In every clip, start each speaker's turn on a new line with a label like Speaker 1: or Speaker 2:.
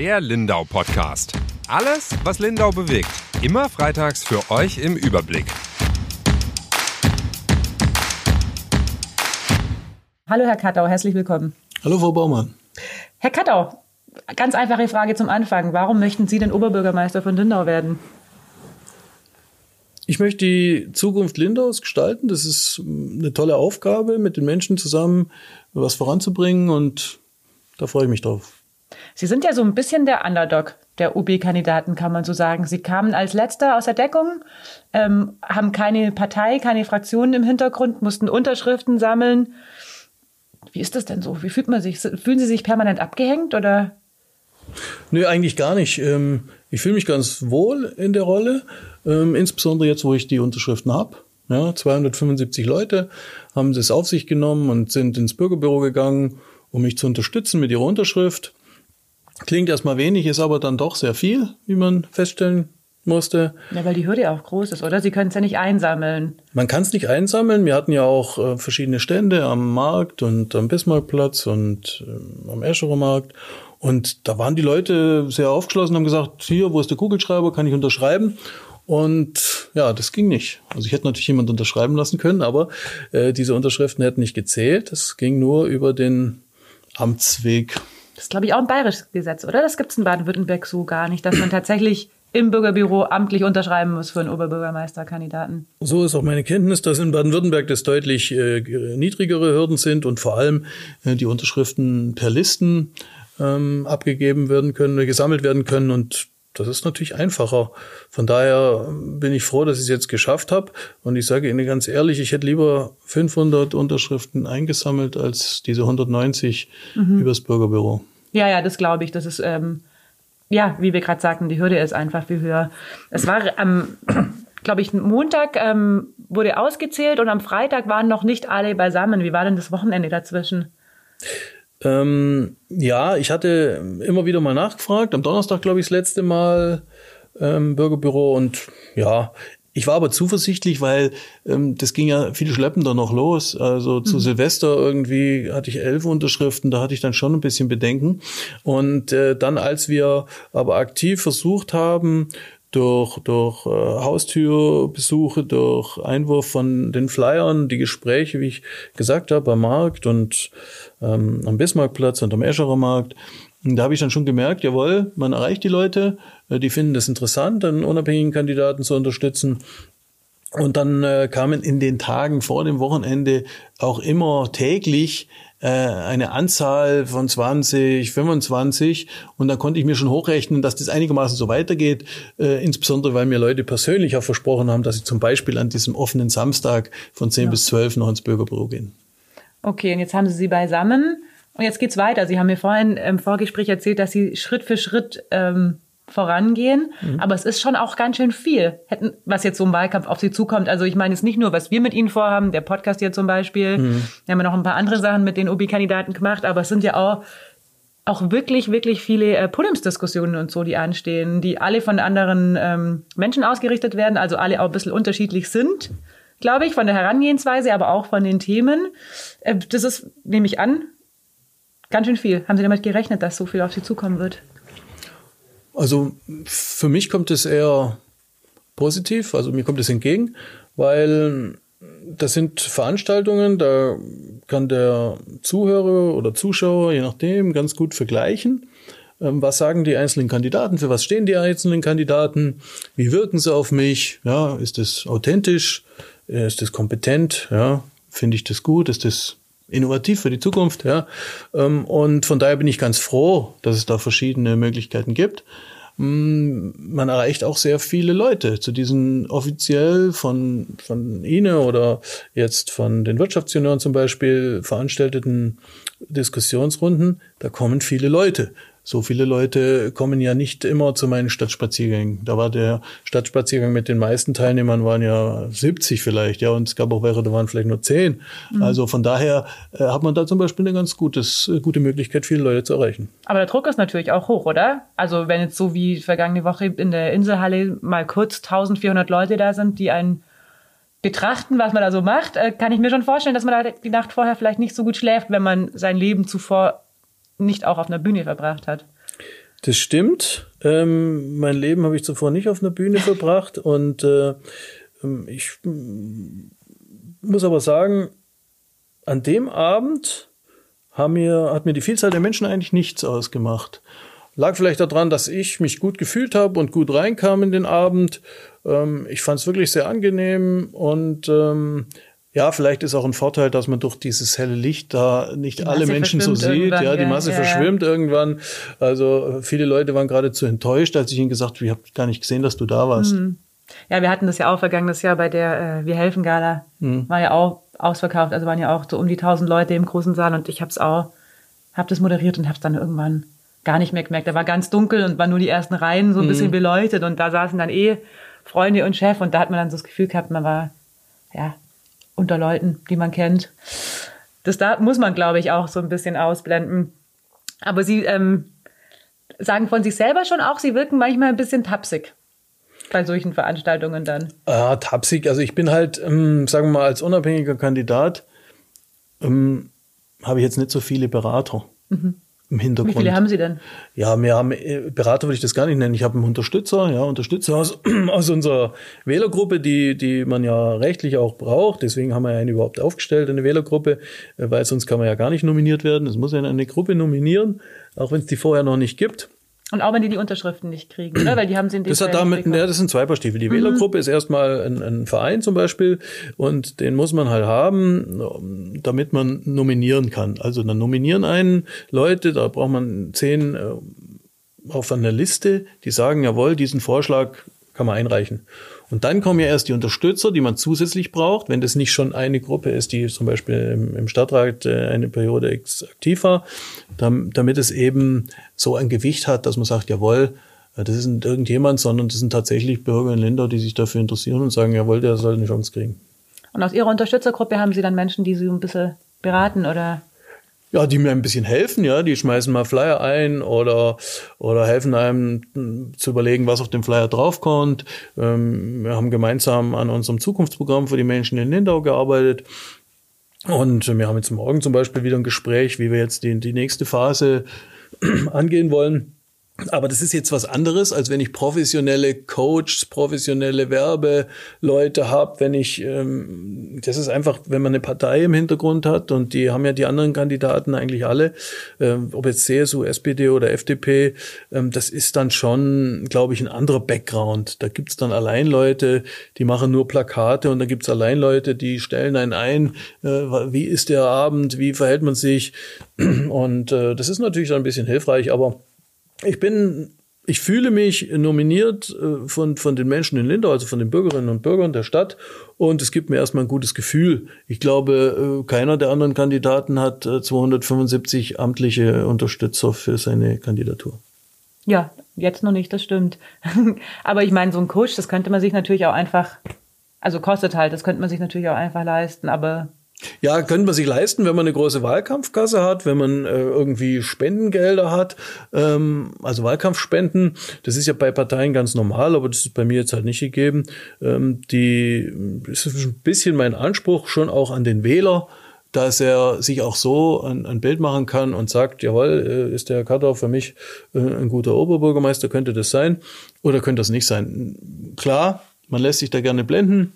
Speaker 1: Der Lindau Podcast. Alles, was Lindau bewegt. Immer freitags für euch im Überblick.
Speaker 2: Hallo Herr Kattau, herzlich willkommen.
Speaker 3: Hallo Frau Baumann.
Speaker 2: Herr Kattau, ganz einfache Frage zum Anfang. Warum möchten Sie denn Oberbürgermeister von Lindau werden?
Speaker 3: Ich möchte die Zukunft Lindaus gestalten. Das ist eine tolle Aufgabe, mit den Menschen zusammen was voranzubringen und da freue ich mich drauf.
Speaker 2: Sie sind ja so ein bisschen der Underdog der UB-Kandidaten, kann man so sagen. Sie kamen als Letzter aus der Deckung, ähm, haben keine Partei, keine Fraktionen im Hintergrund, mussten Unterschriften sammeln. Wie ist das denn so? Wie fühlt man sich? Fühlen Sie sich permanent abgehängt oder?
Speaker 3: Nö, eigentlich gar nicht. Ähm, ich fühle mich ganz wohl in der Rolle, ähm, insbesondere jetzt, wo ich die Unterschriften habe. Ja, 275 Leute haben es auf sich genommen und sind ins Bürgerbüro gegangen, um mich zu unterstützen mit ihrer Unterschrift. Klingt erstmal wenig, ist aber dann doch sehr viel, wie man feststellen musste.
Speaker 2: Ja, weil die Hürde auch groß ist, oder? Sie können es ja nicht einsammeln.
Speaker 3: Man kann es nicht einsammeln. Wir hatten ja auch äh, verschiedene Stände am Markt und am Bismarckplatz und äh, am Escherer Markt. Und da waren die Leute sehr aufgeschlossen, haben gesagt, hier, wo ist der Kugelschreiber, kann ich unterschreiben? Und ja, das ging nicht. Also ich hätte natürlich jemand unterschreiben lassen können, aber äh, diese Unterschriften hätten nicht gezählt. Das ging nur über den Amtsweg.
Speaker 2: Das ist, glaube ich, auch ein bayerisches Gesetz, oder? Das gibt es in Baden-Württemberg so gar nicht, dass man tatsächlich im Bürgerbüro amtlich unterschreiben muss für einen Oberbürgermeisterkandidaten.
Speaker 3: So ist auch meine Kenntnis, dass in Baden-Württemberg das deutlich äh, niedrigere Hürden sind und vor allem äh, die Unterschriften per Listen ähm, abgegeben werden können, gesammelt werden können und das ist natürlich einfacher. Von daher bin ich froh, dass ich es jetzt geschafft habe. Und ich sage Ihnen ganz ehrlich, ich hätte lieber 500 Unterschriften eingesammelt als diese 190 mhm. übers Bürgerbüro.
Speaker 2: Ja, ja, das glaube ich. Das ist, ähm, ja, wie wir gerade sagten, die Hürde ist einfach viel höher. Es war am, glaube ich, Montag ähm, wurde ausgezählt und am Freitag waren noch nicht alle beisammen. Wie war denn das Wochenende dazwischen?
Speaker 3: Ähm, ja, ich hatte immer wieder mal nachgefragt. Am Donnerstag, glaube ich, das letzte Mal ähm, Bürgerbüro und ja, ich war aber zuversichtlich, weil ähm, das ging ja viel schleppender noch los. Also zu mhm. Silvester irgendwie hatte ich elf Unterschriften, da hatte ich dann schon ein bisschen Bedenken. Und äh, dann, als wir aber aktiv versucht haben, durch, durch äh, Haustürbesuche, durch Einwurf von den Flyern, die Gespräche, wie ich gesagt habe, am Markt und ähm, am Bismarckplatz und am Escherer Markt. Und da habe ich dann schon gemerkt, jawohl, man erreicht die Leute, äh, die finden das interessant, einen unabhängigen Kandidaten zu unterstützen. Und dann äh, kamen in den Tagen vor dem Wochenende auch immer täglich äh, eine Anzahl von 20, 25 und dann konnte ich mir schon hochrechnen, dass das einigermaßen so weitergeht, äh, insbesondere weil mir Leute persönlich auch versprochen haben, dass sie zum Beispiel an diesem offenen Samstag von 10 ja. bis 12 noch ins Bürgerbüro gehen.
Speaker 2: Okay, und jetzt haben Sie sie beisammen und jetzt geht's weiter. Sie haben mir vorhin im Vorgespräch erzählt, dass Sie Schritt für Schritt ähm, vorangehen. Mhm. Aber es ist schon auch ganz schön viel, hätten, was jetzt so im Wahlkampf auf Sie zukommt. Also ich meine es nicht nur, was wir mit Ihnen vorhaben, der Podcast hier zum Beispiel. Mhm. Wir haben ja noch ein paar andere Sachen mit den OB-Kandidaten gemacht, aber es sind ja auch auch wirklich, wirklich viele äh, Podiumsdiskussionen und so, die anstehen, die alle von anderen ähm, Menschen ausgerichtet werden, also alle auch ein bisschen unterschiedlich sind, glaube ich, von der Herangehensweise, aber auch von den Themen. Äh, das ist, nehme ich an, ganz schön viel. Haben Sie damit gerechnet, dass so viel auf Sie zukommen wird?
Speaker 3: Also für mich kommt es eher positiv, also mir kommt es entgegen, weil das sind Veranstaltungen, da kann der Zuhörer oder Zuschauer, je nachdem, ganz gut vergleichen. Ähm, was sagen die einzelnen Kandidaten? Für was stehen die einzelnen Kandidaten? Wie wirken sie auf mich? Ja, ist es authentisch? Ist es kompetent? Ja, finde ich das gut? Ist das innovativ für die Zukunft, ja. Ähm, und von daher bin ich ganz froh, dass es da verschiedene Möglichkeiten gibt. Mm, man erreicht auch sehr viele Leute zu diesen offiziell von, von Ihnen oder jetzt von den Wirtschaftsjunioren zum Beispiel veranstalteten Diskussionsrunden. Da kommen viele Leute so viele Leute kommen ja nicht immer zu meinen Stadtspaziergängen. Da war der Stadtspaziergang mit den meisten Teilnehmern waren ja 70 vielleicht, ja, und es gab auch welche, da waren vielleicht nur 10. Mhm. Also von daher äh, hat man da zum Beispiel eine ganz gutes, äh, gute Möglichkeit, viele Leute zu erreichen.
Speaker 2: Aber der Druck ist natürlich auch hoch, oder? Also wenn jetzt so wie vergangene Woche in der Inselhalle mal kurz 1400 Leute da sind, die einen betrachten, was man da so macht, äh, kann ich mir schon vorstellen, dass man da die Nacht vorher vielleicht nicht so gut schläft, wenn man sein Leben zuvor nicht auch auf einer Bühne verbracht hat.
Speaker 3: Das stimmt. Ähm, mein Leben habe ich zuvor nicht auf einer Bühne verbracht und äh, ähm, ich muss aber sagen, an dem Abend mir, hat mir die Vielzahl der Menschen eigentlich nichts ausgemacht. Lag vielleicht daran, dass ich mich gut gefühlt habe und gut reinkam in den Abend. Ähm, ich fand es wirklich sehr angenehm und ähm, ja, vielleicht ist auch ein Vorteil, dass man durch dieses helle Licht da nicht alle Menschen so sieht. Ja, die Masse ja, verschwimmt ja. irgendwann. Also viele Leute waren geradezu enttäuscht, als ich ihnen gesagt habe, ich habe gar nicht gesehen, dass du da warst. Mhm.
Speaker 2: Ja, wir hatten das ja auch vergangenes Jahr bei der äh, Wir helfen Gala. Mhm. War ja auch ausverkauft, also waren ja auch so um die tausend Leute im großen Saal und ich habe es auch, habe das moderiert und habe es dann irgendwann gar nicht mehr gemerkt. Da war ganz dunkel und waren nur die ersten Reihen so ein mhm. bisschen beleuchtet und da saßen dann eh Freunde und Chef und da hat man dann so das Gefühl gehabt, man war ja unter Leuten, die man kennt. Das da muss man, glaube ich, auch so ein bisschen ausblenden. Aber sie ähm, sagen von sich selber schon auch, sie wirken manchmal ein bisschen tapsig bei solchen Veranstaltungen dann?
Speaker 3: Ah, tapsig. Also ich bin halt, ähm, sagen wir mal, als unabhängiger Kandidat ähm, habe ich jetzt nicht so viele Berater. Mhm. Im Hintergrund.
Speaker 2: Wie viele haben Sie denn?
Speaker 3: Ja, wir haben äh, Berater würde ich das gar nicht nennen. Ich habe einen Unterstützer, ja, Unterstützer aus, aus unserer Wählergruppe, die, die man ja rechtlich auch braucht. Deswegen haben wir einen überhaupt aufgestellt, eine Wählergruppe, äh, weil sonst kann man ja gar nicht nominiert werden. Es muss ja eine Gruppe nominieren, auch wenn es die vorher noch nicht gibt.
Speaker 2: Und auch wenn die die Unterschriften nicht kriegen, oder? Weil die haben sie in
Speaker 3: dem Das hat damit, ja, das sind zwei Paar Stiefel. Die mhm. Wählergruppe ist erstmal ein, ein, Verein zum Beispiel und den muss man halt haben, damit man nominieren kann. Also dann nominieren einen Leute, da braucht man zehn äh, auf einer Liste, die sagen, jawohl, diesen Vorschlag kann man einreichen. Und dann kommen ja erst die Unterstützer, die man zusätzlich braucht, wenn das nicht schon eine Gruppe ist, die zum Beispiel im, im Stadtrat äh, eine Periode aktiv war, damit es eben so ein Gewicht hat, dass man sagt, jawohl, äh, das ist nicht irgendjemand, sondern das sind tatsächlich Bürger in Länder, die sich dafür interessieren und sagen, jawohl, der soll eine Chance kriegen.
Speaker 2: Und aus Ihrer Unterstützergruppe haben Sie dann Menschen, die Sie ein bisschen beraten oder
Speaker 3: ja, die mir ein bisschen helfen, ja, die schmeißen mal Flyer ein oder, oder helfen einem zu überlegen, was auf dem Flyer draufkommt. Ähm, wir haben gemeinsam an unserem Zukunftsprogramm für die Menschen in Lindau gearbeitet. Und wir haben jetzt morgen zum Beispiel wieder ein Gespräch, wie wir jetzt die, die nächste Phase angehen wollen. Aber das ist jetzt was anderes, als wenn ich professionelle Coaches, professionelle Werbeleute habe, wenn ich, ähm, das ist einfach, wenn man eine Partei im Hintergrund hat und die haben ja die anderen Kandidaten eigentlich alle, ähm, ob jetzt CSU, SPD oder FDP, ähm, das ist dann schon, glaube ich, ein anderer Background. Da gibt's dann allein Leute, die machen nur Plakate und da gibt's allein Leute, die stellen einen ein, äh, wie ist der Abend, wie verhält man sich und äh, das ist natürlich dann ein bisschen hilfreich, aber ich bin, ich fühle mich nominiert äh, von, von den Menschen in Lindau, also von den Bürgerinnen und Bürgern der Stadt. Und es gibt mir erstmal ein gutes Gefühl. Ich glaube, äh, keiner der anderen Kandidaten hat 275 äh, amtliche Unterstützer für seine Kandidatur.
Speaker 2: Ja, jetzt noch nicht, das stimmt. Aber ich meine, so ein Coach, das könnte man sich natürlich auch einfach, also kostet halt, das könnte man sich natürlich auch einfach leisten, aber
Speaker 3: ja, könnte man sich leisten, wenn man eine große Wahlkampfkasse hat, wenn man äh, irgendwie Spendengelder hat, ähm, also Wahlkampfspenden. Das ist ja bei Parteien ganz normal, aber das ist bei mir jetzt halt nicht gegeben. Ähm, die ist ein bisschen mein Anspruch schon auch an den Wähler, dass er sich auch so ein, ein Bild machen kann und sagt, jawohl, äh, ist der Katar für mich äh, ein guter Oberbürgermeister, könnte das sein oder könnte das nicht sein. Klar, man lässt sich da gerne blenden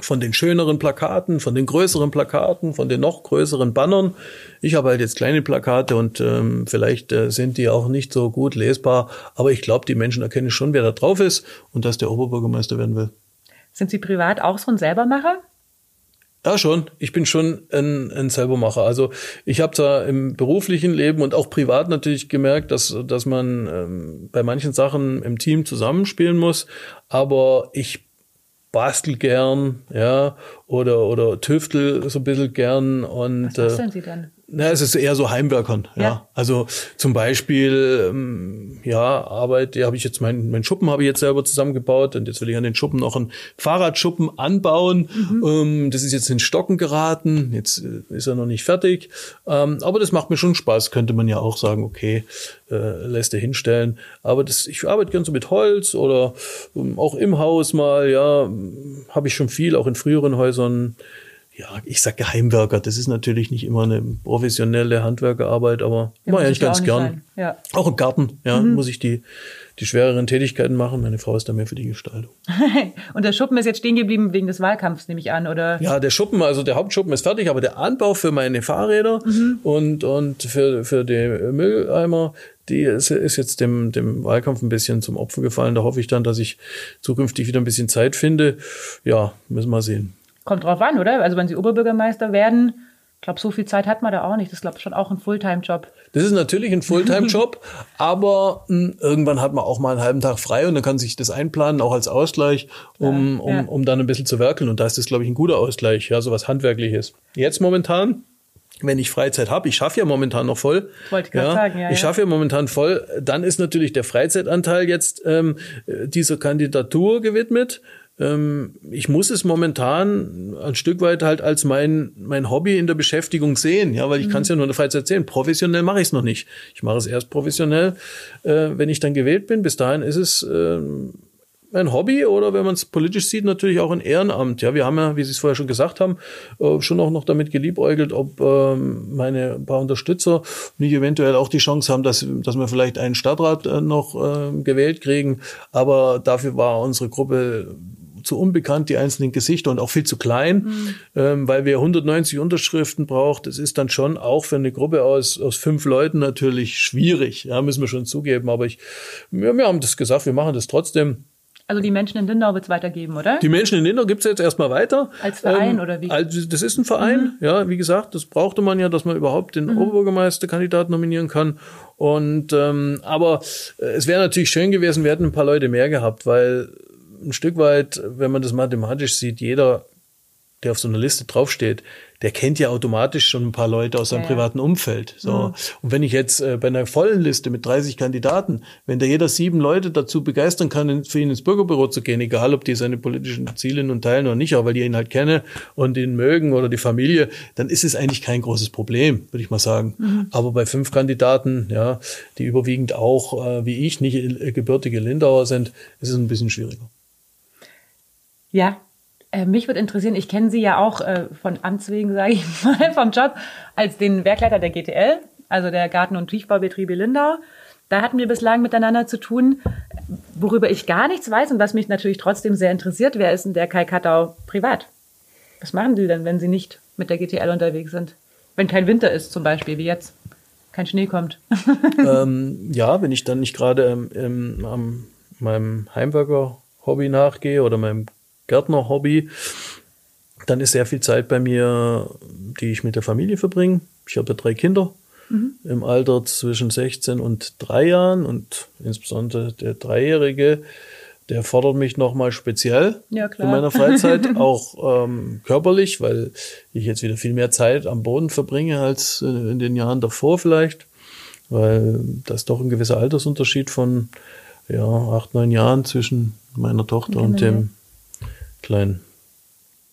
Speaker 3: von den schöneren Plakaten, von den größeren Plakaten, von den noch größeren Bannern. Ich habe halt jetzt kleine Plakate und ähm, vielleicht äh, sind die auch nicht so gut lesbar, aber ich glaube, die Menschen erkennen schon, wer da drauf ist und dass der Oberbürgermeister werden will.
Speaker 2: Sind Sie privat auch so ein Selbermacher?
Speaker 3: Ja, schon. Ich bin schon ein, ein Selbermacher. Also ich habe da im beruflichen Leben und auch privat natürlich gemerkt, dass, dass man ähm, bei manchen Sachen im Team zusammenspielen muss. Aber ich bastel gern, ja, oder, oder tüftel so ein bisschen gern und.
Speaker 2: Was basteln Sie denn?
Speaker 3: Na, es ist eher so Heimwerkern, ja. ja. Also zum Beispiel, ähm, ja, Arbeit, ja, habe ich jetzt mein, mein Schuppen habe ich jetzt selber zusammengebaut und jetzt will ich an den Schuppen noch einen Fahrradschuppen anbauen. Mhm. Ähm, das ist jetzt in Stocken geraten, jetzt äh, ist er noch nicht fertig. Ähm, aber das macht mir schon Spaß, könnte man ja auch sagen, okay, äh, lässt er hinstellen. Aber das, ich arbeite gern so mit Holz oder ähm, auch im Haus mal, ja, habe ich schon viel, auch in früheren Häusern ja, ich sag Geheimwerker. Das ist natürlich nicht immer eine professionelle Handwerkerarbeit, aber
Speaker 2: Ja,
Speaker 3: mache ich ganz gern.
Speaker 2: Ja. Mhm.
Speaker 3: Auch im Garten, ja, muss ich die, die schwereren Tätigkeiten machen. Meine Frau ist da mehr für die Gestaltung.
Speaker 2: Und der Schuppen ist jetzt stehen geblieben wegen des Wahlkampfs, nehme ich an, oder?
Speaker 3: Ja, der Schuppen, also der Hauptschuppen ist fertig, aber der Anbau für meine Fahrräder
Speaker 2: Mhm.
Speaker 3: und, und für, für die Mülleimer, die ist, ist jetzt dem, dem Wahlkampf ein bisschen zum Opfer gefallen. Da hoffe ich dann, dass ich zukünftig wieder ein bisschen Zeit finde. Ja, müssen wir sehen.
Speaker 2: Kommt drauf an, oder? Also wenn Sie Oberbürgermeister werden, ich glaube, so viel Zeit hat man da auch nicht. Das ist, glaube ich, schon auch ein Fulltime-Job.
Speaker 3: Das ist natürlich ein Fulltime-Job, aber mh, irgendwann hat man auch mal einen halben Tag frei und dann kann sich das einplanen, auch als Ausgleich, um,
Speaker 2: Ja.
Speaker 3: um, um dann ein bisschen zu werkeln. Und da ist das, glaube ich, ein guter Ausgleich, ja, so was Handwerkliches. Jetzt momentan, wenn ich Freizeit habe, ich schaffe ja momentan noch voll.
Speaker 2: Wollte ich grad sagen, ja,
Speaker 3: Ich
Speaker 2: ja.
Speaker 3: schaffe ja momentan voll, dann ist natürlich der Freizeitanteil jetzt ähm, äh, dieser Kandidatur gewidmet. Ähm, ich muss es momentan ein Stück weit halt als mein, mein Hobby in der Beschäftigung sehen, ja, weil ich kann es ja nur in der Freizeit sehen. Professionell mache ich es noch nicht. Ich mache es erst professionell, äh, wenn ich dann gewählt bin. Bis dahin ist es ähm, ein Hobby oder wenn man es politisch sieht, natürlich auch ein Ehrenamt. Ja, wir haben ja, wie Sie es vorher schon gesagt haben, äh, schon auch noch damit geliebäugelt, ob ähm, meine ein paar Unterstützer nicht eventuell auch die Chance haben, dass, dass wir vielleicht einen Stadtrat äh, noch äh, gewählt kriegen. Aber dafür war unsere Gruppe zu unbekannt, die einzelnen Gesichter und auch viel zu klein, ähm, weil wir 190 Unterschriften braucht. Das ist dann schon auch für eine Gruppe aus, aus fünf Leuten natürlich schwierig. Ja, müssen wir schon zugeben. Aber ich, wir, wir haben das gesagt, wir machen das trotzdem.
Speaker 2: Also die Menschen in Lindau wird es weitergeben, oder?
Speaker 3: Die Menschen in Lindau gibt's jetzt erstmal weiter.
Speaker 2: Als Verein oder wie?
Speaker 3: Also das ist ein Verein, ja, wie gesagt, das brauchte man ja, dass man überhaupt den Oberbürgermeisterkandidaten nominieren kann. Und ähm, aber äh, es wäre natürlich schön gewesen, wir hätten ein paar Leute mehr gehabt, weil ein Stück weit, wenn man das mathematisch sieht, jeder, der auf so einer Liste draufsteht, der kennt ja automatisch schon ein paar Leute aus seinem
Speaker 2: Ja.
Speaker 3: privaten Umfeld. So. Und wenn ich jetzt äh, bei einer vollen Liste mit 30 Kandidaten, wenn da jeder sieben Leute dazu begeistern kann, für ihn ins Bürgerbüro zu gehen, egal ob die seine politischen Ziele nun teilen oder nicht, aber weil die ihn halt kennen und ihn mögen oder die Familie, dann ist es eigentlich kein großes Problem, würde ich mal sagen. Aber bei fünf Kandidaten, ja, die überwiegend auch, äh, wie ich, nicht äh, gebürtige Lindauer sind, ist es ein bisschen schwieriger.
Speaker 2: Ja. Äh, mich würde interessieren, ich kenne Sie ja auch äh, von Amts wegen, sage ich mal, vom Job, als den Werkleiter der GTL, also der Garten- und Tiefbaubetriebe Lindau. Da hatten wir bislang miteinander zu tun. Worüber ich gar nichts weiß und was mich natürlich trotzdem sehr interessiert, wer ist denn der Kai Kattau privat? Was machen die denn, wenn sie nicht mit der GTL unterwegs sind? Wenn kein Winter ist zum Beispiel, wie jetzt. Kein Schnee kommt.
Speaker 3: ähm, ja, wenn ich dann nicht gerade ähm, ähm, meinem Heimwerker-Hobby nachgehe oder meinem Gärtner-Hobby, dann ist sehr viel Zeit bei mir, die ich mit der Familie verbringe. Ich habe ja drei Kinder im Alter zwischen 16 und drei Jahren und insbesondere der Dreijährige, der fordert mich nochmal speziell
Speaker 2: Ja,
Speaker 3: in meiner Freizeit, auch ähm, körperlich, weil ich jetzt wieder viel mehr Zeit am Boden verbringe als äh, in den Jahren davor vielleicht, weil da ist doch ein gewisser Altersunterschied von ja, acht, neun Jahren zwischen meiner Tochter und
Speaker 2: Genau,
Speaker 3: dem Kleinen.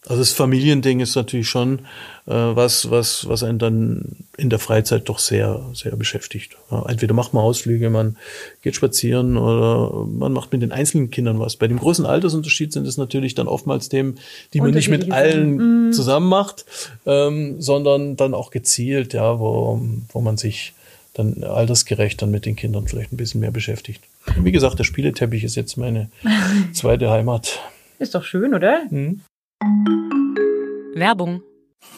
Speaker 3: Also das Familiending ist natürlich schon äh, was, was, was einen dann in der Freizeit doch sehr, sehr beschäftigt. Ja, entweder macht man Ausflüge, man geht spazieren oder man macht mit den einzelnen Kindern was. Bei dem großen Altersunterschied sind es natürlich dann oftmals Themen, die man nicht mit allen zusammen macht, ähm, sondern dann auch gezielt, ja, wo, wo man sich dann altersgerecht dann mit den Kindern vielleicht ein bisschen mehr beschäftigt. Und wie gesagt, der Spieleteppich ist jetzt meine zweite Heimat.
Speaker 2: Ist doch schön, oder?
Speaker 4: Werbung.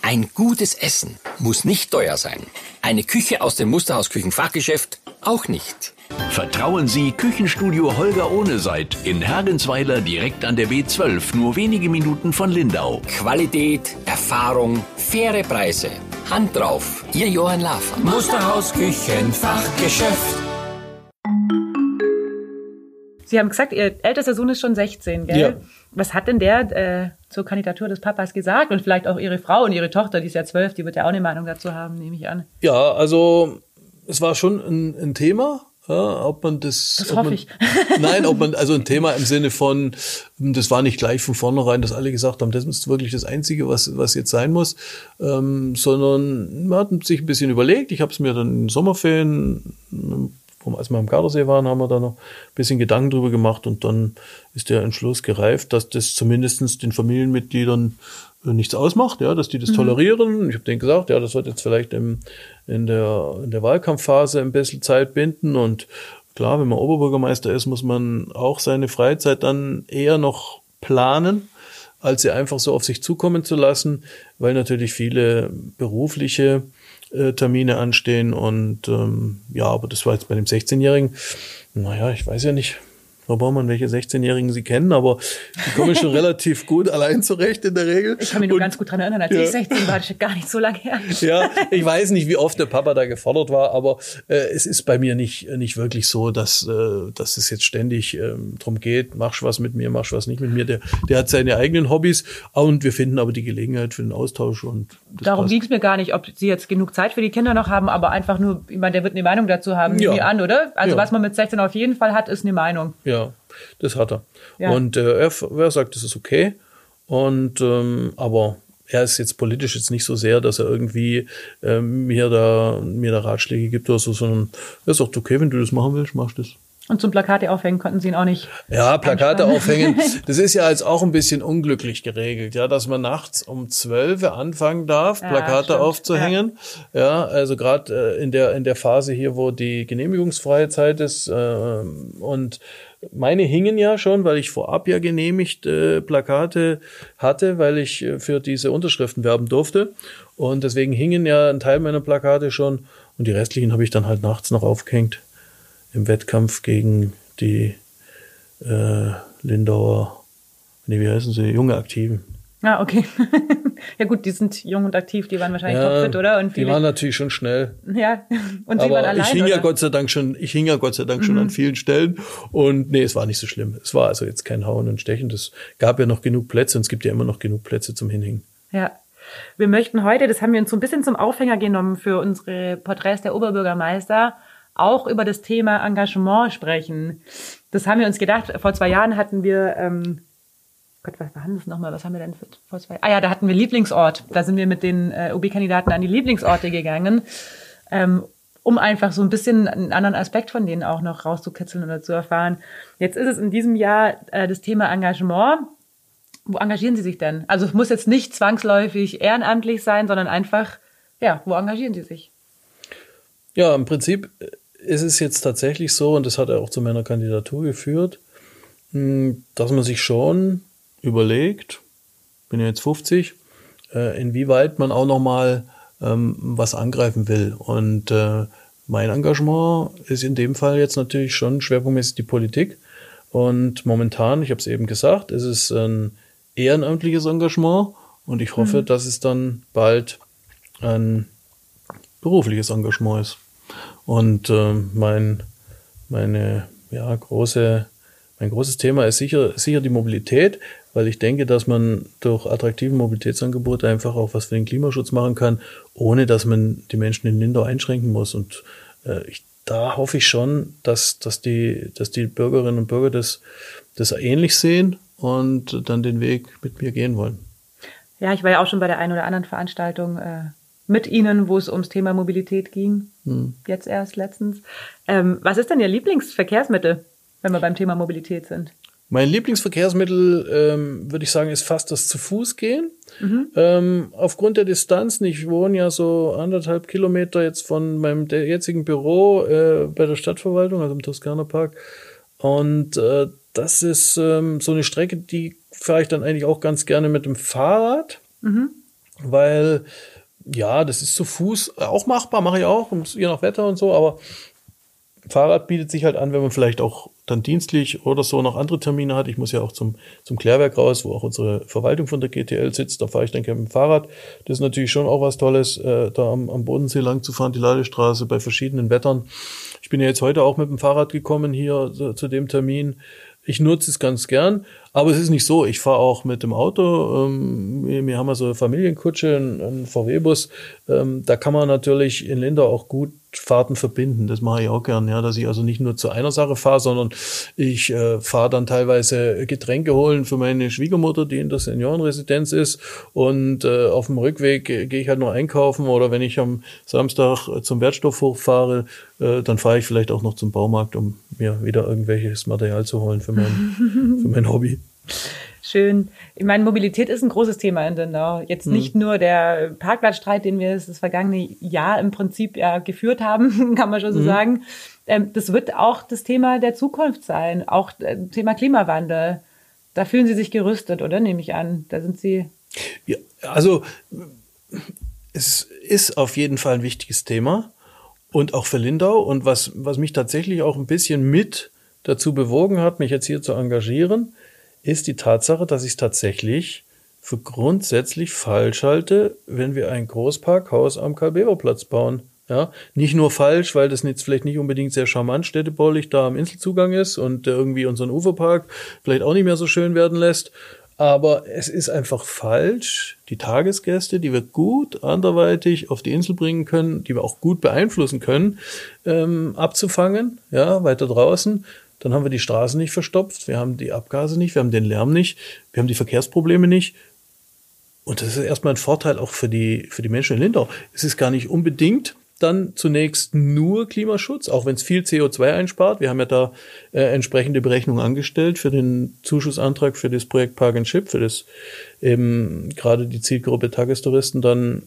Speaker 5: Ein gutes Essen muss nicht teuer sein. Eine Küche aus dem Musterhaus Küchenfachgeschäft auch nicht.
Speaker 6: Vertrauen Sie Küchenstudio Holger Ohneseit in Hergensweiler direkt an der B12, nur wenige Minuten von Lindau.
Speaker 5: Qualität, Erfahrung, faire Preise. Hand drauf. Ihr Johann Lafer. Musterhaus Küchenfachgeschäft.
Speaker 2: Sie haben gesagt, Ihr ältester Sohn ist schon 16, gell?
Speaker 3: Ja.
Speaker 2: Was hat denn der äh, zur Kandidatur des Papas gesagt? Und vielleicht auch Ihre Frau und Ihre Tochter, die ist ja zwölf, die wird ja auch eine Meinung dazu haben, nehme ich an.
Speaker 3: Ja, also es war schon ein, ein Thema, ja, ob man das.
Speaker 2: Das hoffe
Speaker 3: man,
Speaker 2: ich.
Speaker 3: Nein, ob man, also ein Thema im Sinne von, das war nicht gleich von vornherein, dass alle gesagt haben, das ist wirklich das Einzige, was, was jetzt sein muss, ähm, sondern man hat sich ein bisschen überlegt. Ich habe es mir dann in den Sommerferien einem als wir am Gardasee waren, haben wir da noch ein bisschen Gedanken drüber gemacht und dann ist der Entschluss gereift, dass das zumindestens den Familienmitgliedern äh, nichts ausmacht, ja, dass die das tolerieren. Ich habe denen gesagt, ja, das wird jetzt vielleicht im, in, der, in der Wahlkampfphase ein bisschen Zeit binden und klar, wenn man Oberbürgermeister ist, muss man auch seine Freizeit dann eher noch planen, als sie einfach so auf sich zukommen zu lassen, weil natürlich viele berufliche äh, Termine anstehen und ähm, ja, aber das war jetzt bei dem 16-Jährigen, naja, ich weiß ja nicht, Frau Baumann, welche 16-Jährigen Sie kennen, aber die kommen schon relativ gut allein zurecht in der Regel.
Speaker 2: Ich kann mich nur
Speaker 3: Und-
Speaker 2: ganz gut dran erinnern, als
Speaker 3: Ja.
Speaker 2: ich 16 war, das ist gar nicht so lange her.
Speaker 3: ja, ich weiß nicht, wie oft der Papa da gefordert war, aber äh, es ist bei mir nicht, nicht wirklich so, dass, äh, dass es jetzt ständig ähm, drum geht, machst was mit mir, machst was nicht mit mir. Der, der hat seine eigenen Hobbys und wir finden aber die Gelegenheit für den Austausch und
Speaker 2: Darum ging es mir gar nicht, ob Sie jetzt genug Zeit für die Kinder noch haben, aber einfach nur, ich meine, der wird eine Meinung dazu haben,
Speaker 3: Ja.
Speaker 2: an, oder? Also
Speaker 3: Ja.
Speaker 2: was man mit 16 auf jeden Fall hat, ist eine Meinung.
Speaker 3: Ja, das hat er.
Speaker 2: Ja.
Speaker 3: Und äh, er, er sagt, das ist okay. Und ähm, aber er ist jetzt politisch jetzt nicht so sehr, dass er irgendwie ähm, mir da mir da Ratschläge gibt oder so, sondern er sagt, okay, wenn du das machen willst, machst du das.
Speaker 2: Und zum Plakate aufhängen konnten Sie ihn auch nicht.
Speaker 3: Ja, Plakate aufhängen. Das ist ja jetzt auch ein bisschen unglücklich geregelt, ja, dass man nachts um 12 Uhr anfangen darf,
Speaker 2: Ja,
Speaker 3: Plakate
Speaker 2: stimmt.
Speaker 3: aufzuhängen. Ja, also gerade äh, in der in der Phase hier, wo die genehmigungsfreie Zeit ist äh, und meine hingen ja schon, weil ich vorab ja genehmigt äh, Plakate hatte, weil ich äh, für diese Unterschriften werben durfte. Und deswegen hingen ja ein Teil meiner Plakate schon und die restlichen habe ich dann halt nachts noch aufgehängt im Wettkampf gegen die äh, Lindauer, nee, wie heißen sie, junge Aktiven.
Speaker 2: Ah, okay. ja gut, die sind jung und aktiv, die waren wahrscheinlich topfit, oder? Und
Speaker 3: die waren natürlich schon schnell.
Speaker 2: ja. Und Sie
Speaker 3: Aber
Speaker 2: waren allein,
Speaker 3: ich hing ja
Speaker 2: oder?
Speaker 3: Gott sei Dank schon, ich hing ja Gott sei Dank schon
Speaker 2: Mhm.
Speaker 3: an vielen Stellen und nee, es war nicht so schlimm. Es war also jetzt kein Hauen und Stechen. Es gab ja noch genug Plätze und es gibt ja immer noch genug Plätze zum Hinhängen.
Speaker 2: Ja. Wir möchten heute, das haben wir uns so ein bisschen zum Aufhänger genommen für unsere Porträts der Oberbürgermeister, auch über das Thema Engagement sprechen. Das haben wir uns gedacht. Vor zwei Jahren hatten wir, ähm, Gott, was war das nochmal? Was haben wir denn für, vor zwei? Ah ja, da hatten wir Lieblingsort. Da sind wir mit den äh, OB-Kandidaten an die Lieblingsorte gegangen, ähm, um einfach so ein bisschen einen anderen Aspekt von denen auch noch rauszukitzeln oder zu erfahren. Jetzt ist es in diesem Jahr äh, das Thema Engagement. Wo engagieren Sie sich denn? Also es muss jetzt nicht zwangsläufig ehrenamtlich sein, sondern einfach, ja, wo engagieren Sie sich?
Speaker 3: Ja, im Prinzip ist es jetzt tatsächlich so, und das hat ja auch zu meiner Kandidatur geführt, mh, dass man sich schon überlegt, bin ja jetzt 50, äh, inwieweit man auch nochmal ähm, was angreifen will. Und äh, mein Engagement ist in dem Fall jetzt natürlich schon schwerpunktmäßig die Politik. Und momentan, ich habe es eben gesagt, es ist ein ehrenamtliches Engagement und ich hoffe, dass es dann bald ein berufliches Engagement ist. Und äh, mein, meine ja, große, mein großes Thema ist sicher, sicher die Mobilität, weil ich denke, dass man durch attraktive Mobilitätsangebote einfach auch was für den Klimaschutz machen kann, ohne dass man die Menschen in Lindau einschränken muss. Und äh, ich, da hoffe ich schon, dass, dass, die, dass die Bürgerinnen und Bürger das, das ähnlich sehen und dann den Weg mit mir gehen wollen.
Speaker 2: Ja, ich war ja auch schon bei der einen oder anderen Veranstaltung äh, mit Ihnen, wo es ums Thema Mobilität ging. Jetzt erst letztens. Ähm, was ist denn Ihr Lieblingsverkehrsmittel, wenn wir beim Thema Mobilität sind?
Speaker 3: Mein Lieblingsverkehrsmittel, ähm, würde ich sagen, ist fast das zu Fuß gehen. Ähm, aufgrund der Distanzen, ich wohne ja so anderthalb Kilometer jetzt von meinem der jetzigen Büro äh, bei der Stadtverwaltung, also im Toskana Park. Und äh, das ist ähm, so eine Strecke, die fahre ich dann eigentlich auch ganz gerne mit dem Fahrrad, weil ja, das ist zu Fuß auch machbar, mache ich auch, je nach Wetter und so, aber Fahrrad bietet sich halt an, wenn man vielleicht auch dann dienstlich oder so noch andere Termine hat. Ich muss ja auch zum, zum Klärwerk raus, wo auch unsere Verwaltung von der GTL sitzt. Da fahre ich dann gerne mit dem Fahrrad. Das ist natürlich schon auch was Tolles, äh, da am, am Bodensee lang zu fahren, die Ladestraße bei verschiedenen Wettern. Ich bin ja jetzt heute auch mit dem Fahrrad gekommen hier zu, zu dem Termin. Ich nutze es ganz gern, Aber es ist nicht so. Ich fahre auch mit dem Auto. Ähm, wir, wir haben ja so eine Familienkutsche, einen VW-Bus. Ähm, da kann man natürlich in Lindau auch gut Fahrten verbinden. Das mache ich auch gern, ja, dass ich also nicht nur zu einer Sache fahre, sondern ich äh, fahre dann teilweise Getränke holen für meine Schwiegermutter, die in der Seniorenresidenz ist. Und äh, auf dem Rückweg äh, gehe ich halt noch einkaufen oder wenn ich am Samstag zum Wertstoffhof fahre, äh, dann fahre ich vielleicht auch noch zum Baumarkt, um mir wieder irgendwelches Material zu holen für mein, für mein Hobby.
Speaker 2: Schön. Ich meine, Mobilität ist ein großes Thema in Dindau. Jetzt nicht hm. nur der Parkplatzstreit, den wir das vergangene Jahr im Prinzip ja geführt haben, kann man schon so hm. sagen. Ähm, das wird auch das Thema der Zukunft sein, auch äh, Thema Klimawandel. Da fühlen Sie sich gerüstet, oder? Nehme ich an. Da sind Sie.
Speaker 3: Ja, also es ist auf jeden Fall ein wichtiges Thema und auch für Lindau. Und was, was mich tatsächlich auch ein bisschen mit dazu bewogen hat, mich jetzt hier zu engagieren, ist die Tatsache, dass ich es tatsächlich für grundsätzlich falsch halte, wenn wir ein Großparkhaus am Karl-Bever-Platz bauen. Ja, nicht nur falsch, weil das jetzt vielleicht nicht unbedingt sehr charmant städtebaulich da am Inselzugang ist und irgendwie unseren Uferpark vielleicht auch nicht mehr so schön werden lässt. Aber es ist einfach falsch, die Tagesgäste, die wir gut anderweitig auf die Insel bringen können, die wir auch gut beeinflussen können, ähm, abzufangen, ja, weiter draußen dann haben wir die Straßen nicht verstopft, wir haben die Abgase nicht, wir haben den Lärm nicht, wir haben die Verkehrsprobleme nicht. Und das ist erstmal ein Vorteil auch für die, für die Menschen in Lindau. Es ist gar nicht unbedingt dann zunächst nur Klimaschutz, auch wenn es viel CO2 einspart. Wir haben ja da äh, entsprechende Berechnungen angestellt für den Zuschussantrag für das Projekt Park and Ship, für das eben gerade die Zielgruppe Tagestouristen dann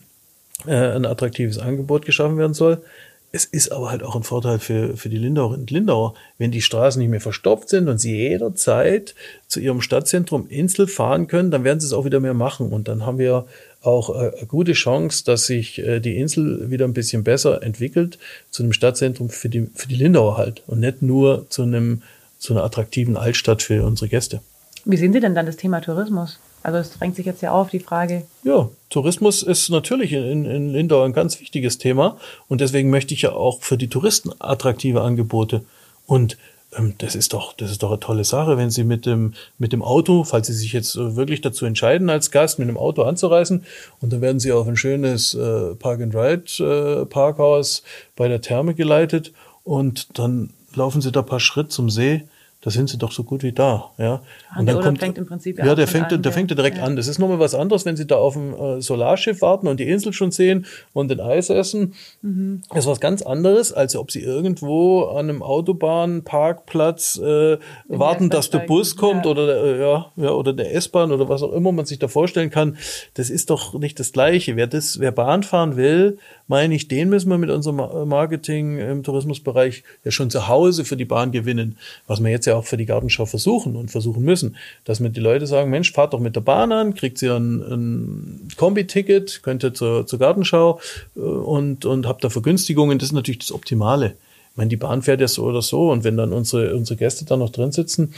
Speaker 3: äh, ein attraktives Angebot geschaffen werden soll. Es ist aber halt auch ein Vorteil für, für die Lindauerinnen und Lindauer, wenn die Straßen nicht mehr verstopft sind und sie jederzeit zu ihrem Stadtzentrum Insel fahren können, dann werden sie es auch wieder mehr machen. Und dann haben wir auch äh, eine gute Chance, dass sich äh, die Insel wieder ein bisschen besser entwickelt zu einem Stadtzentrum für die, für die Lindauer halt und nicht nur zu einem, zu einer attraktiven Altstadt für unsere Gäste.
Speaker 2: Wie sehen Sie denn dann das Thema Tourismus? Also es drängt sich jetzt ja auf, die Frage.
Speaker 3: Ja, Tourismus ist natürlich in, in Lindau ein ganz wichtiges Thema und deswegen möchte ich ja auch für die Touristen attraktive Angebote. Und ähm, das ist doch, das ist doch eine tolle Sache, wenn Sie mit dem, mit dem Auto, falls Sie sich jetzt äh, wirklich dazu entscheiden, als Gast mit dem Auto anzureisen, und dann werden Sie auf ein schönes äh, Park-and-Ride äh, bei der Therme geleitet und dann laufen Sie da paar Schritt zum See da sind sie doch so gut wie da. Ja,
Speaker 2: ah, und dann kommt, fängt im Prinzip
Speaker 3: ja, der fängt, an, der fängt direkt ja. an. Das ist nochmal was anderes, wenn sie da auf dem äh, Solarschiff warten und die Insel schon sehen und den Eis essen. Mhm. Das ist was ganz anderes, als ob sie irgendwo an einem Autobahnparkplatz äh, warten, dass der Bus kommt ja. oder der, äh, ja, ja oder der S-Bahn oder was auch immer man sich da vorstellen kann. Das ist doch nicht das Gleiche. Wer das, wer Bahn fahren will, meine ich, den müssen wir mit unserem Marketing im Tourismusbereich ja schon zu Hause für die Bahn gewinnen, was wir jetzt ja auch für die Gartenschau versuchen und versuchen müssen, dass wir die Leute sagen, Mensch, fahrt doch mit der Bahn an, kriegt ihr ein, ein Kombi-Ticket, könnt ihr zur, zur Gartenschau äh, und, und habt da Vergünstigungen, das ist natürlich das Optimale. Ich meine, die Bahn fährt ja so oder so und wenn dann unsere, unsere Gäste da noch drin sitzen,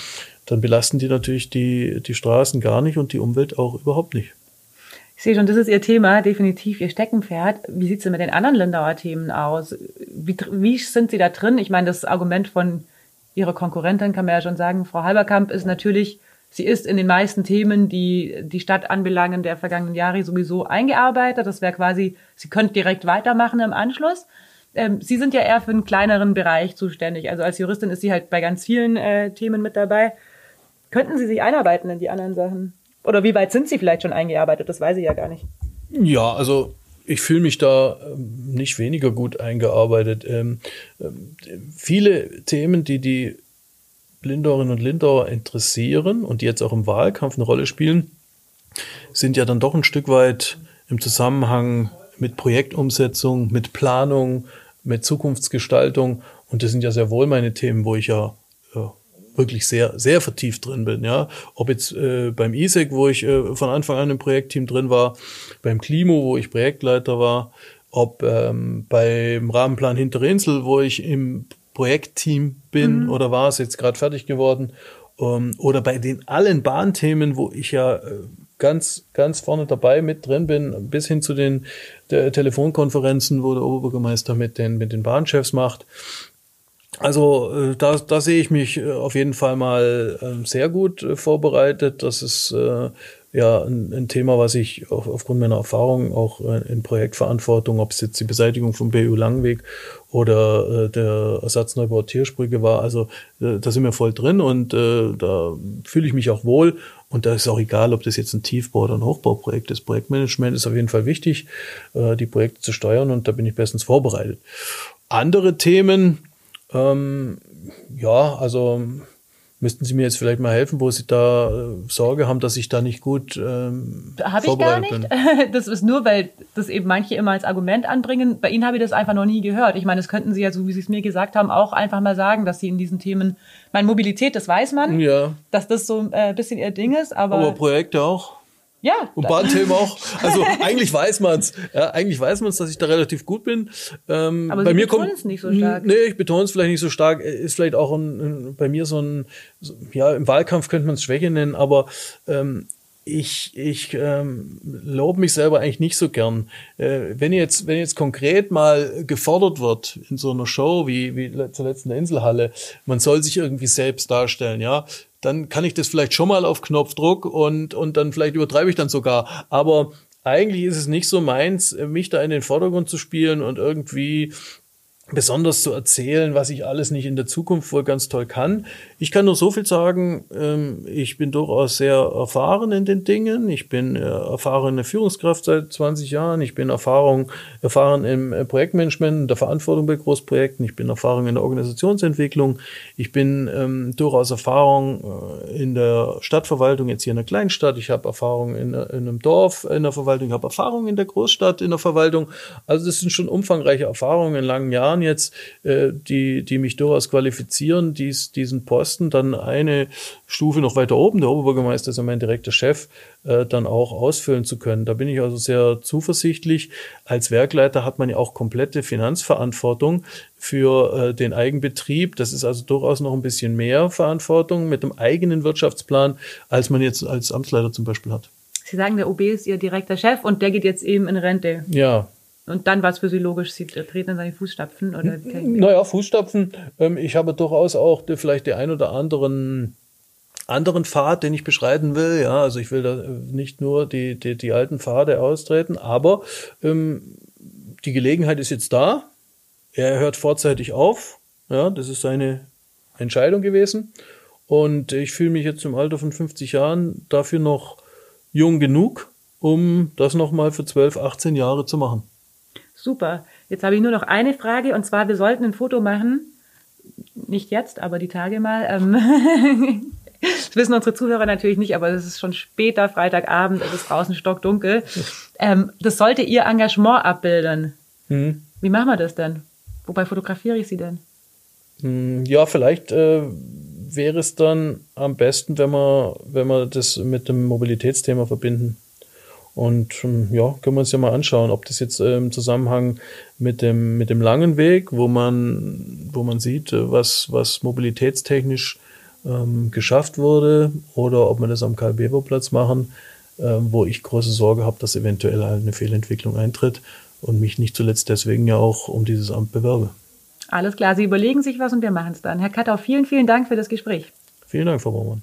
Speaker 3: dann belasten die natürlich die, die Straßen gar nicht und die Umwelt auch überhaupt nicht.
Speaker 2: Ich sehe schon, das ist Ihr Thema, definitiv Ihr Steckenpferd. Wie sieht es denn mit den anderen Lindauer Themen aus? Wie, wie sind Sie da drin? Ich meine, das Argument von Ihrer Konkurrentin kann man ja schon sagen, Frau Halberkamp ist natürlich, sie ist in den meisten Themen, die die Stadt anbelangen, der vergangenen Jahre sowieso eingearbeitet. Das wäre quasi, sie könnte direkt weitermachen im Anschluss. Ähm, sie sind ja eher für einen kleineren Bereich zuständig. Also als Juristin ist sie halt bei ganz vielen äh, Themen mit dabei. Könnten Sie sich einarbeiten in die anderen Sachen? Oder wie weit sind Sie vielleicht schon eingearbeitet? Das weiß ich ja gar nicht.
Speaker 3: Ja, also ich fühle mich da ähm, nicht weniger gut eingearbeitet. Ähm, ähm, viele Themen, die die Lindauerinnen und Lindauer interessieren und die jetzt auch im Wahlkampf eine Rolle spielen, sind ja dann doch ein Stück weit im Zusammenhang mit Projektumsetzung, mit Planung, mit Zukunftsgestaltung. Und das sind ja sehr wohl meine Themen, wo ich ja, ja wirklich sehr, sehr vertieft drin bin. Ja, ob jetzt äh, beim ISEC, wo ich äh, von Anfang an im Projektteam drin war, beim Klimo, wo ich Projektleiter war, ob ähm, beim Rahmenplan Hintere Insel, wo ich im Projektteam bin mhm. oder war es jetzt gerade fertig geworden, ähm, oder bei den allen Bahnthemen, wo ich ja äh, ganz, ganz vorne dabei mit drin bin, bis hin zu den Telefonkonferenzen, wo der Oberbürgermeister mit den, mit den Bahnchefs macht Also äh, da, da sehe ich mich äh, auf jeden Fall mal äh, sehr gut äh, vorbereitet. Das ist ja ein, ein Thema, was ich auf, aufgrund meiner Erfahrung auch in Projektverantwortung, ob es jetzt die Beseitigung vom BU Langweg oder der Ersatzneubau Tiersprüche war, also da sind wir voll drin und da fühle ich mich auch wohl und da ist auch egal, ob das jetzt ein Tiefbau oder ein Hochbauprojekt ist. Projektmanagement ist auf jeden Fall wichtig, die Projekte zu steuern und da bin ich bestens vorbereitet. Andere Themen, ähm, ja, also müssten Sie mir jetzt vielleicht mal helfen, wo Sie da äh, Sorge haben, dass ich da nicht gut ähm,
Speaker 2: Habe ich gar nicht.
Speaker 3: bin.
Speaker 2: Das ist nur, weil das eben manche immer als Argument anbringen. Bei Ihnen habe ich das einfach noch nie gehört. Ich meine, das könnten Sie ja, so wie Sie es mir gesagt haben, auch einfach mal sagen, dass Sie in diesen Themen, meine Mobilität, das weiß man,
Speaker 3: Ja,
Speaker 2: dass das so äh, ein bisschen Ihr Ding ist, aber,
Speaker 3: aber Projekte auch.
Speaker 2: Ja,
Speaker 3: Und Bahnthemen auch. Also eigentlich weiß man's. Ja, eigentlich weiß man's, dass ich da relativ gut bin. Ähm,
Speaker 2: Aber
Speaker 3: bei
Speaker 2: Sie
Speaker 3: mir kommt
Speaker 2: es nicht so stark.
Speaker 3: Nee, ich betone es vielleicht nicht so stark. Ist vielleicht auch ein, ein, bei mir so ein, so, ja, im Wahlkampf könnte man es Schwäche nennen, aber ähm, ich, ich ähm, lobe mich selber eigentlich nicht so gern. Äh, wenn jetzt, wenn jetzt konkret mal gefordert wird in so einer Show wie, wie zuletzt in der Inselhalle, man soll sich irgendwie selbst darstellen, ja, dann kann ich das vielleicht schon mal auf Knopfdruck und, und dann vielleicht übertreibe ich dann sogar. Aber eigentlich ist es nicht so meins, mich da in den Vordergrund zu spielen und irgendwie besonders zu erzählen, was ich alles nicht in der Zukunft wohl ganz toll kann. Ich kann nur so viel sagen, ähm, ich bin durchaus sehr erfahren in den Dingen. Ich bin äh, erfahrene Führungskraft seit 20 Jahren. Ich bin Erfahrung, erfahren im äh, Projektmanagement, in der Verantwortung bei Großprojekten. Ich bin erfahren in der Organisationsentwicklung. Ich bin ähm, durchaus Erfahrung äh, in der Stadtverwaltung, jetzt hier in einer Kleinstadt. Ich habe Erfahrung in, in einem Dorf in der Verwaltung. Ich habe Erfahrung in der Großstadt in der Verwaltung. Also das sind schon umfangreiche Erfahrungen in langen Jahren jetzt, äh, die, die mich durchaus qualifizieren, dies, diesen Posten dann eine Stufe noch weiter oben, der Oberbürgermeister ist ja mein direkter Chef, äh, dann auch ausfüllen zu können. Da bin ich also sehr zuversichtlich. Als Werkleiter hat man ja auch komplette Finanzverantwortung für äh, den Eigenbetrieb. Das ist also durchaus noch ein bisschen mehr Verantwortung mit einem eigenen Wirtschaftsplan, als man jetzt als Amtsleiter zum Beispiel hat.
Speaker 2: Sie sagen, der OB ist Ihr direkter Chef und der geht jetzt eben in Rente.
Speaker 3: Ja,
Speaker 2: Und dann war es für Sie logisch, Sie treten in seine Fußstapfen oder
Speaker 3: Naja, Fußstapfen. Ähm, ich habe durchaus auch vielleicht die ein oder anderen anderen Pfad, den ich beschreiten will. Ja, also ich will da äh, nicht nur die, die, die alten Pfade austreten, aber ähm, die Gelegenheit ist jetzt da. Er hört vorzeitig auf. Ja, das ist seine Entscheidung gewesen. Und ich fühle mich jetzt im Alter von 50 Jahren dafür noch jung genug, um das nochmal für 12, 18 Jahre zu machen.
Speaker 2: Super. Jetzt habe ich nur noch eine Frage und zwar, wir sollten ein Foto machen. Nicht jetzt, aber die Tage mal. Ähm das wissen unsere Zuhörer natürlich nicht, aber es ist schon später, Freitagabend, es ist draußen stockdunkel. Ähm, das sollte Ihr Engagement abbilden.
Speaker 3: Hm.
Speaker 2: Wie machen wir das denn? Wobei fotografiere ich Sie denn?
Speaker 3: Hm, Ja, vielleicht äh, wäre es dann am besten, wenn wir, wenn wir das mit dem Mobilitätsthema verbinden. Und ähm, ja, können wir uns ja mal anschauen, ob das jetzt äh, im Zusammenhang mit dem, mit dem langen Weg, wo man, wo man sieht, äh, was, was mobilitätstechnisch ähm, geschafft wurde, oder ob wir das am Karl-Beber-Platz machen, ähm, wo ich große Sorge habe, dass eventuell eine Fehlentwicklung eintritt und mich nicht zuletzt deswegen ja auch um dieses Amt bewerbe.
Speaker 2: Alles klar, Sie überlegen sich was und wir machen es dann. Herr Kattau, vielen, vielen Dank für das Gespräch.
Speaker 3: Vielen Dank, Frau Baumann.